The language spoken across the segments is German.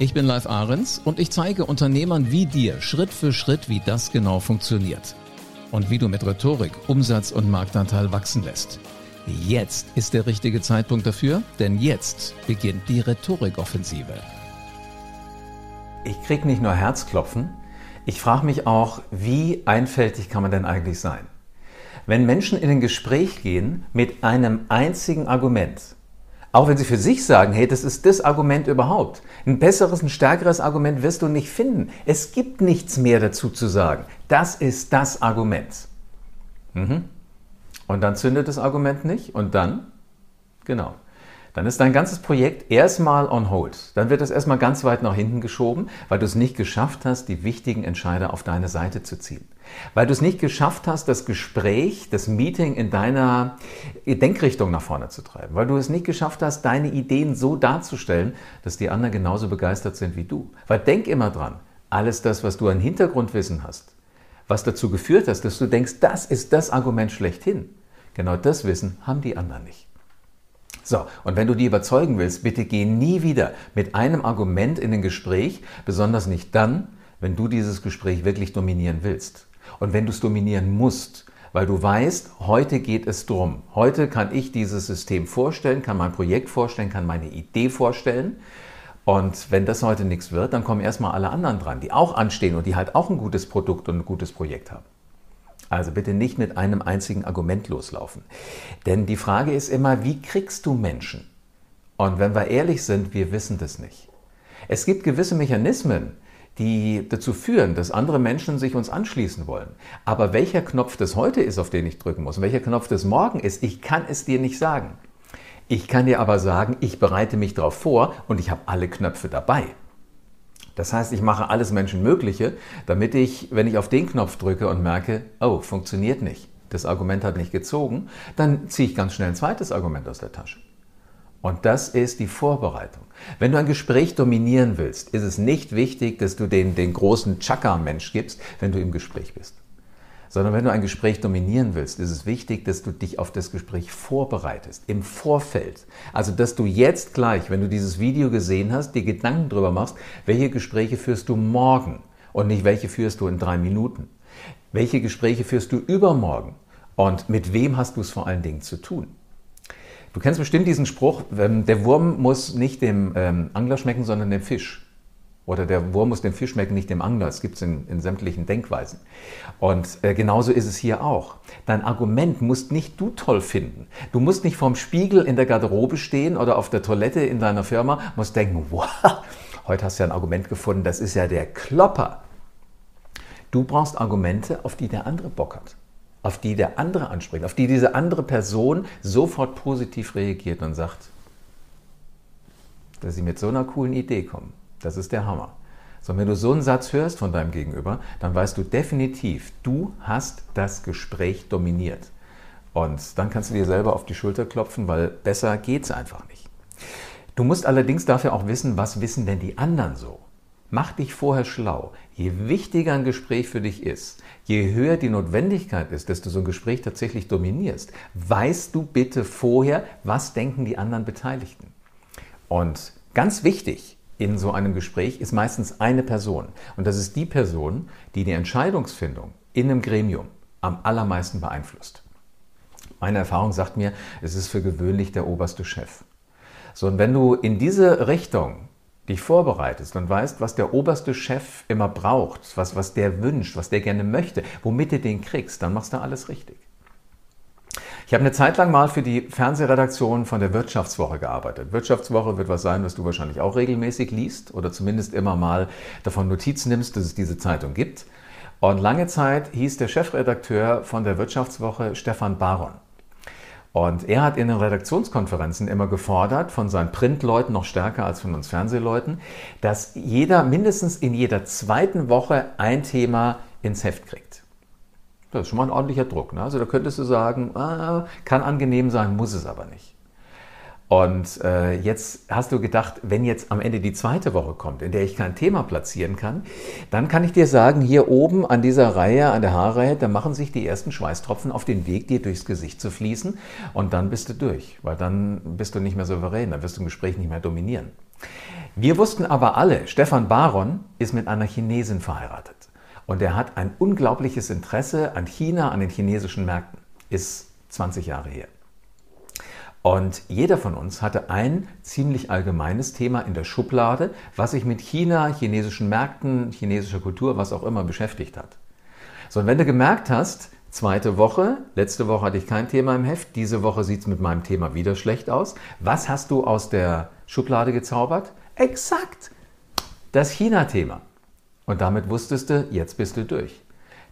Ich bin Live Ahrens und ich zeige Unternehmern wie dir Schritt für Schritt, wie das genau funktioniert. Und wie du mit Rhetorik Umsatz und Marktanteil wachsen lässt. Jetzt ist der richtige Zeitpunkt dafür, denn jetzt beginnt die Rhetorikoffensive. Ich krieg nicht nur Herzklopfen, ich frage mich auch, wie einfältig kann man denn eigentlich sein? Wenn Menschen in ein Gespräch gehen mit einem einzigen Argument, auch wenn sie für sich sagen, hey, das ist das Argument überhaupt. Ein besseres, ein stärkeres Argument wirst du nicht finden. Es gibt nichts mehr dazu zu sagen. Das ist das Argument. Mhm. Und dann zündet das Argument nicht und dann, genau, dann ist dein ganzes Projekt erstmal on hold. Dann wird es erstmal ganz weit nach hinten geschoben, weil du es nicht geschafft hast, die wichtigen Entscheider auf deine Seite zu ziehen. Weil du es nicht geschafft hast, das Gespräch, das Meeting in deiner Denkrichtung nach vorne zu treiben. Weil du es nicht geschafft hast, deine Ideen so darzustellen, dass die anderen genauso begeistert sind wie du. Weil denk immer dran, alles das, was du an Hintergrundwissen hast, was dazu geführt hat, dass du denkst, das ist das Argument schlechthin. Genau das Wissen haben die anderen nicht. So, und wenn du die überzeugen willst, bitte geh nie wieder mit einem Argument in ein Gespräch, besonders nicht dann, wenn du dieses Gespräch wirklich dominieren willst. Und wenn du es dominieren musst, weil du weißt, heute geht es drum. Heute kann ich dieses System vorstellen, kann mein Projekt vorstellen, kann meine Idee vorstellen. Und wenn das heute nichts wird, dann kommen erstmal alle anderen dran, die auch anstehen und die halt auch ein gutes Produkt und ein gutes Projekt haben. Also bitte nicht mit einem einzigen Argument loslaufen. Denn die Frage ist immer, wie kriegst du Menschen? Und wenn wir ehrlich sind, wir wissen das nicht. Es gibt gewisse Mechanismen, die dazu führen, dass andere Menschen sich uns anschließen wollen. Aber welcher Knopf das heute ist, auf den ich drücken muss, und welcher Knopf das morgen ist, ich kann es dir nicht sagen. Ich kann dir aber sagen, ich bereite mich darauf vor und ich habe alle Knöpfe dabei. Das heißt, ich mache alles Menschenmögliche, damit ich, wenn ich auf den Knopf drücke und merke, oh, funktioniert nicht, das Argument hat nicht gezogen, dann ziehe ich ganz schnell ein zweites Argument aus der Tasche. Und das ist die Vorbereitung. Wenn du ein Gespräch dominieren willst, ist es nicht wichtig, dass du den, den großen Chaka-Mensch gibst, wenn du im Gespräch bist sondern wenn du ein Gespräch dominieren willst, ist es wichtig, dass du dich auf das Gespräch vorbereitest, im Vorfeld. Also, dass du jetzt gleich, wenn du dieses Video gesehen hast, dir Gedanken darüber machst, welche Gespräche führst du morgen und nicht welche führst du in drei Minuten. Welche Gespräche führst du übermorgen und mit wem hast du es vor allen Dingen zu tun? Du kennst bestimmt diesen Spruch, ähm, der Wurm muss nicht dem ähm, Angler schmecken, sondern dem Fisch. Oder der Wurm muss dem Fisch schmecken, nicht dem Angler. Das gibt es in, in, sämtlichen Denkweisen. Und äh, genauso ist es hier auch. Dein Argument musst nicht du toll finden. Du musst nicht vorm Spiegel in der Garderobe stehen oder auf der Toilette in deiner Firma, musst denken, wow, heute hast du ja ein Argument gefunden, das ist ja der Klopper. Du brauchst Argumente, auf die der andere Bock hat. Auf die der andere anspricht, auf die diese andere Person sofort positiv reagiert und sagt, dass sie mit so einer coolen Idee kommen. Das ist der Hammer. So, wenn du so einen Satz hörst von deinem Gegenüber, dann weißt du definitiv, du hast das Gespräch dominiert. Und dann kannst du dir selber auf die Schulter klopfen, weil besser geht es einfach nicht. Du musst allerdings dafür auch wissen, was wissen denn die anderen so? Mach dich vorher schlau. Je wichtiger ein Gespräch für dich ist, je höher die Notwendigkeit ist, dass du so ein Gespräch tatsächlich dominierst, weißt du bitte vorher, was denken die anderen Beteiligten. Und ganz wichtig, in so einem Gespräch ist meistens eine Person. Und das ist die Person, die die Entscheidungsfindung in einem Gremium am allermeisten beeinflusst. Meine Erfahrung sagt mir, es ist für gewöhnlich der oberste Chef. So, und wenn du in diese Richtung dich vorbereitest und weißt, was der oberste Chef immer braucht, was, was der wünscht, was der gerne möchte, womit du den kriegst, dann machst du alles richtig. Ich habe eine Zeit lang mal für die Fernsehredaktion von der Wirtschaftswoche gearbeitet. Wirtschaftswoche wird was sein, was du wahrscheinlich auch regelmäßig liest oder zumindest immer mal davon Notiz nimmst, dass es diese Zeitung gibt. Und lange Zeit hieß der Chefredakteur von der Wirtschaftswoche Stefan Baron. Und er hat in den Redaktionskonferenzen immer gefordert, von seinen Printleuten noch stärker als von uns Fernsehleuten, dass jeder mindestens in jeder zweiten Woche ein Thema ins Heft kriegt. Das ist schon mal ein ordentlicher Druck. Ne? Also da könntest du sagen, ah, kann angenehm sein, muss es aber nicht. Und äh, jetzt hast du gedacht, wenn jetzt am Ende die zweite Woche kommt, in der ich kein Thema platzieren kann, dann kann ich dir sagen, hier oben an dieser Reihe, an der Haarreihe, da machen sich die ersten Schweißtropfen auf den Weg, dir durchs Gesicht zu fließen und dann bist du durch, weil dann bist du nicht mehr souverän, dann wirst du im Gespräch nicht mehr dominieren. Wir wussten aber alle, Stefan Baron ist mit einer Chinesin verheiratet und er hat ein unglaubliches Interesse an China, an den chinesischen Märkten. Ist 20 Jahre her. Und jeder von uns hatte ein ziemlich allgemeines Thema in der Schublade, was sich mit China, chinesischen Märkten, chinesischer Kultur, was auch immer beschäftigt hat. So, und wenn du gemerkt hast, zweite Woche, letzte Woche hatte ich kein Thema im Heft, diese Woche sieht es mit meinem Thema wieder schlecht aus, was hast du aus der Schublade gezaubert? Exakt, das China-Thema. Und damit wusstest du, jetzt bist du durch.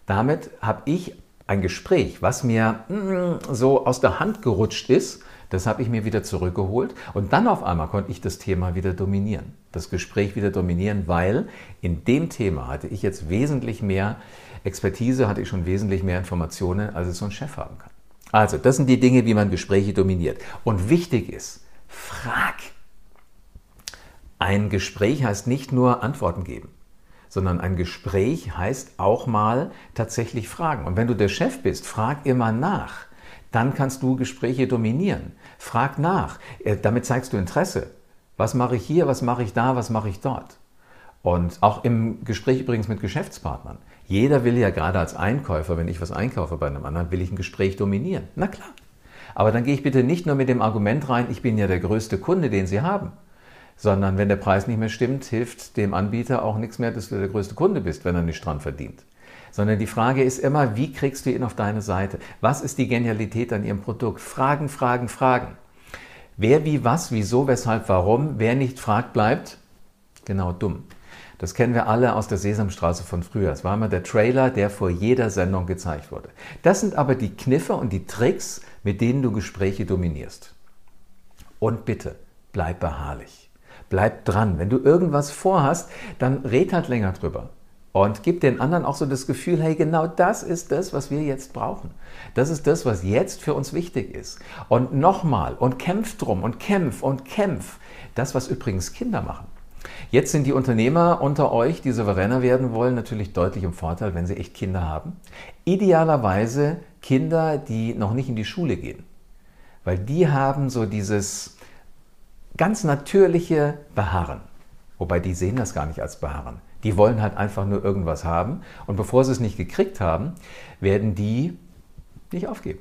Damit habe ich ein Gespräch, was mir mm, so aus der Hand gerutscht ist, das habe ich mir wieder zurückgeholt und dann auf einmal konnte ich das Thema wieder dominieren, das Gespräch wieder dominieren, weil in dem Thema hatte ich jetzt wesentlich mehr Expertise, hatte ich schon wesentlich mehr Informationen, als es so ein Chef haben kann. Also, das sind die Dinge, wie man Gespräche dominiert. Und wichtig ist, frag. Ein Gespräch heißt nicht nur Antworten geben, sondern ein Gespräch heißt auch mal tatsächlich fragen. Und wenn du der Chef bist, frag immer nach dann kannst du Gespräche dominieren. Frag nach. Äh, damit zeigst du Interesse. Was mache ich hier, was mache ich da, was mache ich dort? Und auch im Gespräch übrigens mit Geschäftspartnern. Jeder will ja gerade als Einkäufer, wenn ich was einkaufe bei einem anderen, will ich ein Gespräch dominieren. Na klar. Aber dann gehe ich bitte nicht nur mit dem Argument rein, ich bin ja der größte Kunde, den Sie haben, sondern wenn der Preis nicht mehr stimmt, hilft dem Anbieter auch nichts mehr, dass du der größte Kunde bist, wenn er nicht dran verdient sondern die Frage ist immer, wie kriegst du ihn auf deine Seite? Was ist die Genialität an ihrem Produkt? Fragen, Fragen, Fragen. Wer wie was, wieso, weshalb, warum, wer nicht fragt, bleibt genau dumm. Das kennen wir alle aus der Sesamstraße von früher. Es war immer der Trailer, der vor jeder Sendung gezeigt wurde. Das sind aber die Kniffe und die Tricks, mit denen du Gespräche dominierst. Und bitte, bleib beharrlich. Bleib dran. Wenn du irgendwas vorhast, dann red halt länger drüber und gib den anderen auch so das Gefühl, hey, genau das ist das, was wir jetzt brauchen. Das ist das, was jetzt für uns wichtig ist. Und nochmal, und kämpf drum und kämpf und kämpf. Das, was übrigens Kinder machen. Jetzt sind die Unternehmer unter euch, die souveräner werden wollen, natürlich deutlich im Vorteil, wenn sie echt Kinder haben. Idealerweise Kinder, die noch nicht in die Schule gehen. Weil die haben so dieses ganz natürliche Beharren. Wobei die sehen das gar nicht als Beharren. Die wollen halt einfach nur irgendwas haben. Und bevor sie es nicht gekriegt haben, werden die nicht aufgeben.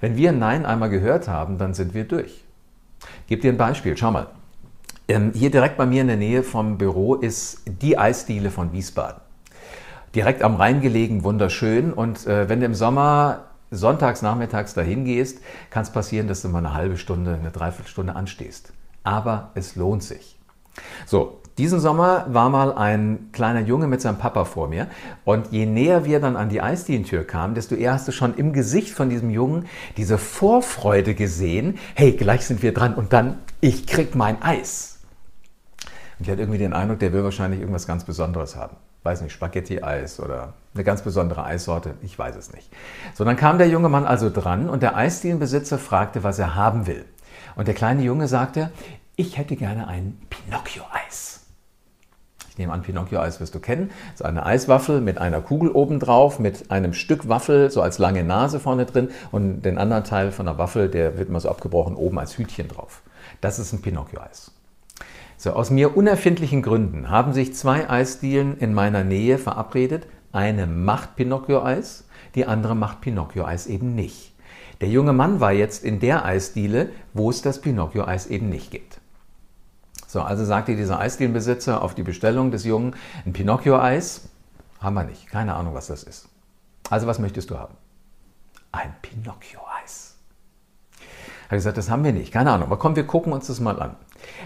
Wenn wir Nein einmal gehört haben, dann sind wir durch. Ich gebe dir ein Beispiel. Schau mal. Ähm, hier direkt bei mir in der Nähe vom Büro ist die Eisdiele von Wiesbaden. Direkt am Rhein gelegen, wunderschön. Und äh, wenn du im Sommer sonntags nachmittags dahin gehst, kann es passieren, dass du mal eine halbe Stunde, eine Dreiviertelstunde anstehst. Aber es lohnt sich. So, diesen Sommer war mal ein kleiner Junge mit seinem Papa vor mir und je näher wir dann an die Eisdielentür kamen, desto eher hast du schon im Gesicht von diesem Jungen diese Vorfreude gesehen, hey, gleich sind wir dran und dann, ich krieg mein Eis. Und ich hatte irgendwie den Eindruck, der will wahrscheinlich irgendwas ganz Besonderes haben. Weiß nicht, Spaghetti-Eis oder eine ganz besondere Eissorte, ich weiß es nicht. So, dann kam der junge Mann also dran und der Eisdielenbesitzer fragte, was er haben will. Und der kleine Junge sagte, ich hätte gerne ein Pinocchio-Eis. Ich nehme an, Pinocchio-Eis wirst du kennen. Das ist eine Eiswaffel mit einer Kugel obendrauf, mit einem Stück Waffel so als lange Nase vorne drin und den anderen Teil von der Waffel, der wird mal so abgebrochen, oben als Hütchen drauf. Das ist ein Pinocchio-Eis. So, aus mir unerfindlichen Gründen haben sich zwei Eisdielen in meiner Nähe verabredet. Eine macht Pinocchio-Eis, die andere macht Pinocchio-Eis eben nicht. Der junge Mann war jetzt in der Eisdiele, wo es das Pinocchio-Eis eben nicht gibt. So, also sagte dieser Eisdielenbesitzer auf die Bestellung des Jungen, ein Pinocchio-Eis haben wir nicht. Keine Ahnung, was das ist. Also was möchtest du haben? Ein Pinocchio-Eis. Hat gesagt, das haben wir nicht. Keine Ahnung. Aber komm, wir gucken uns das mal an.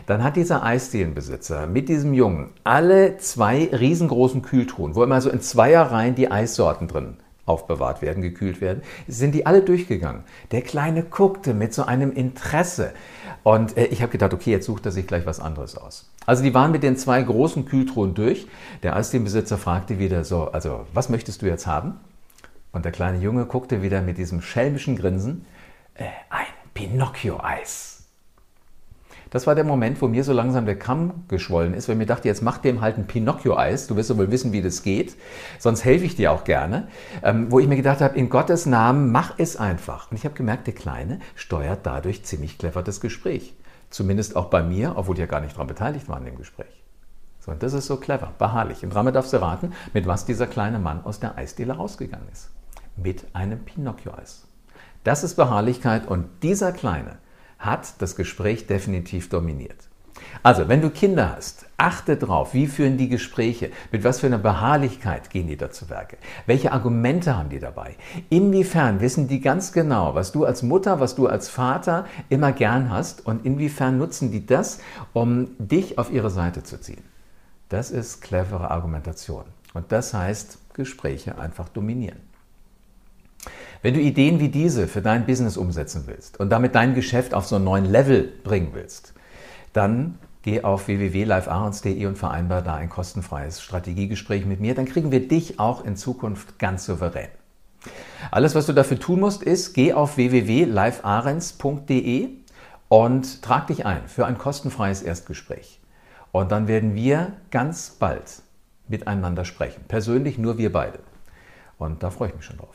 Dann hat dieser Eisdielenbesitzer mit diesem Jungen alle zwei riesengroßen Kühltruhen, wo immer so in Zweierreihen die Eissorten drin aufbewahrt werden, gekühlt werden, sind die alle durchgegangen. Der Kleine guckte mit so einem Interesse. Und äh, ich habe gedacht, okay, jetzt sucht er sich gleich was anderes aus. Also die waren mit den zwei großen Kühltruhen durch. Der Eisdienbesitzer fragte wieder so, also was möchtest du jetzt haben? Und der kleine Junge guckte wieder mit diesem schelmischen Grinsen, äh, ein Pinocchio-Eis. Das war der Moment, wo mir so langsam der Kamm geschwollen ist, weil mir dachte, jetzt mach dem halt ein Pinocchio-Eis. Du wirst ja wohl wissen, wie das geht. Sonst helfe ich dir auch gerne. Ähm, wo ich mir gedacht habe, in Gottes Namen, mach es einfach. Und ich habe gemerkt, der Kleine steuert dadurch ziemlich clever das Gespräch. Zumindest auch bei mir, obwohl die ja gar nicht daran beteiligt waren im Gespräch. So, und das ist so clever, beharrlich. Und damit darfst du raten, mit was dieser kleine Mann aus der Eisdiele rausgegangen ist. Mit einem Pinocchio-Eis. Das ist Beharrlichkeit und dieser Kleine hat das Gespräch definitiv dominiert. Also, wenn du Kinder hast, achte drauf, wie führen die Gespräche, mit was für einer Beharrlichkeit gehen die da zu Werke, welche Argumente haben die dabei, inwiefern wissen die ganz genau, was du als Mutter, was du als Vater immer gern hast und inwiefern nutzen die das, um dich auf ihre Seite zu ziehen. Das ist clevere Argumentation und das heißt Gespräche einfach dominieren. Wenn du Ideen wie diese für dein Business umsetzen willst und damit dein Geschäft auf so einen neuen Level bringen willst, dann geh auf www.livearons.de und vereinbar da ein kostenfreies Strategiegespräch mit mir. Dann kriegen wir dich auch in Zukunft ganz souverän. Alles, was du dafür tun musst, ist, geh auf www.livearens.de und trag dich ein für ein kostenfreies Erstgespräch. Und dann werden wir ganz bald miteinander sprechen. Persönlich nur wir beide. Und da freue ich mich schon drauf.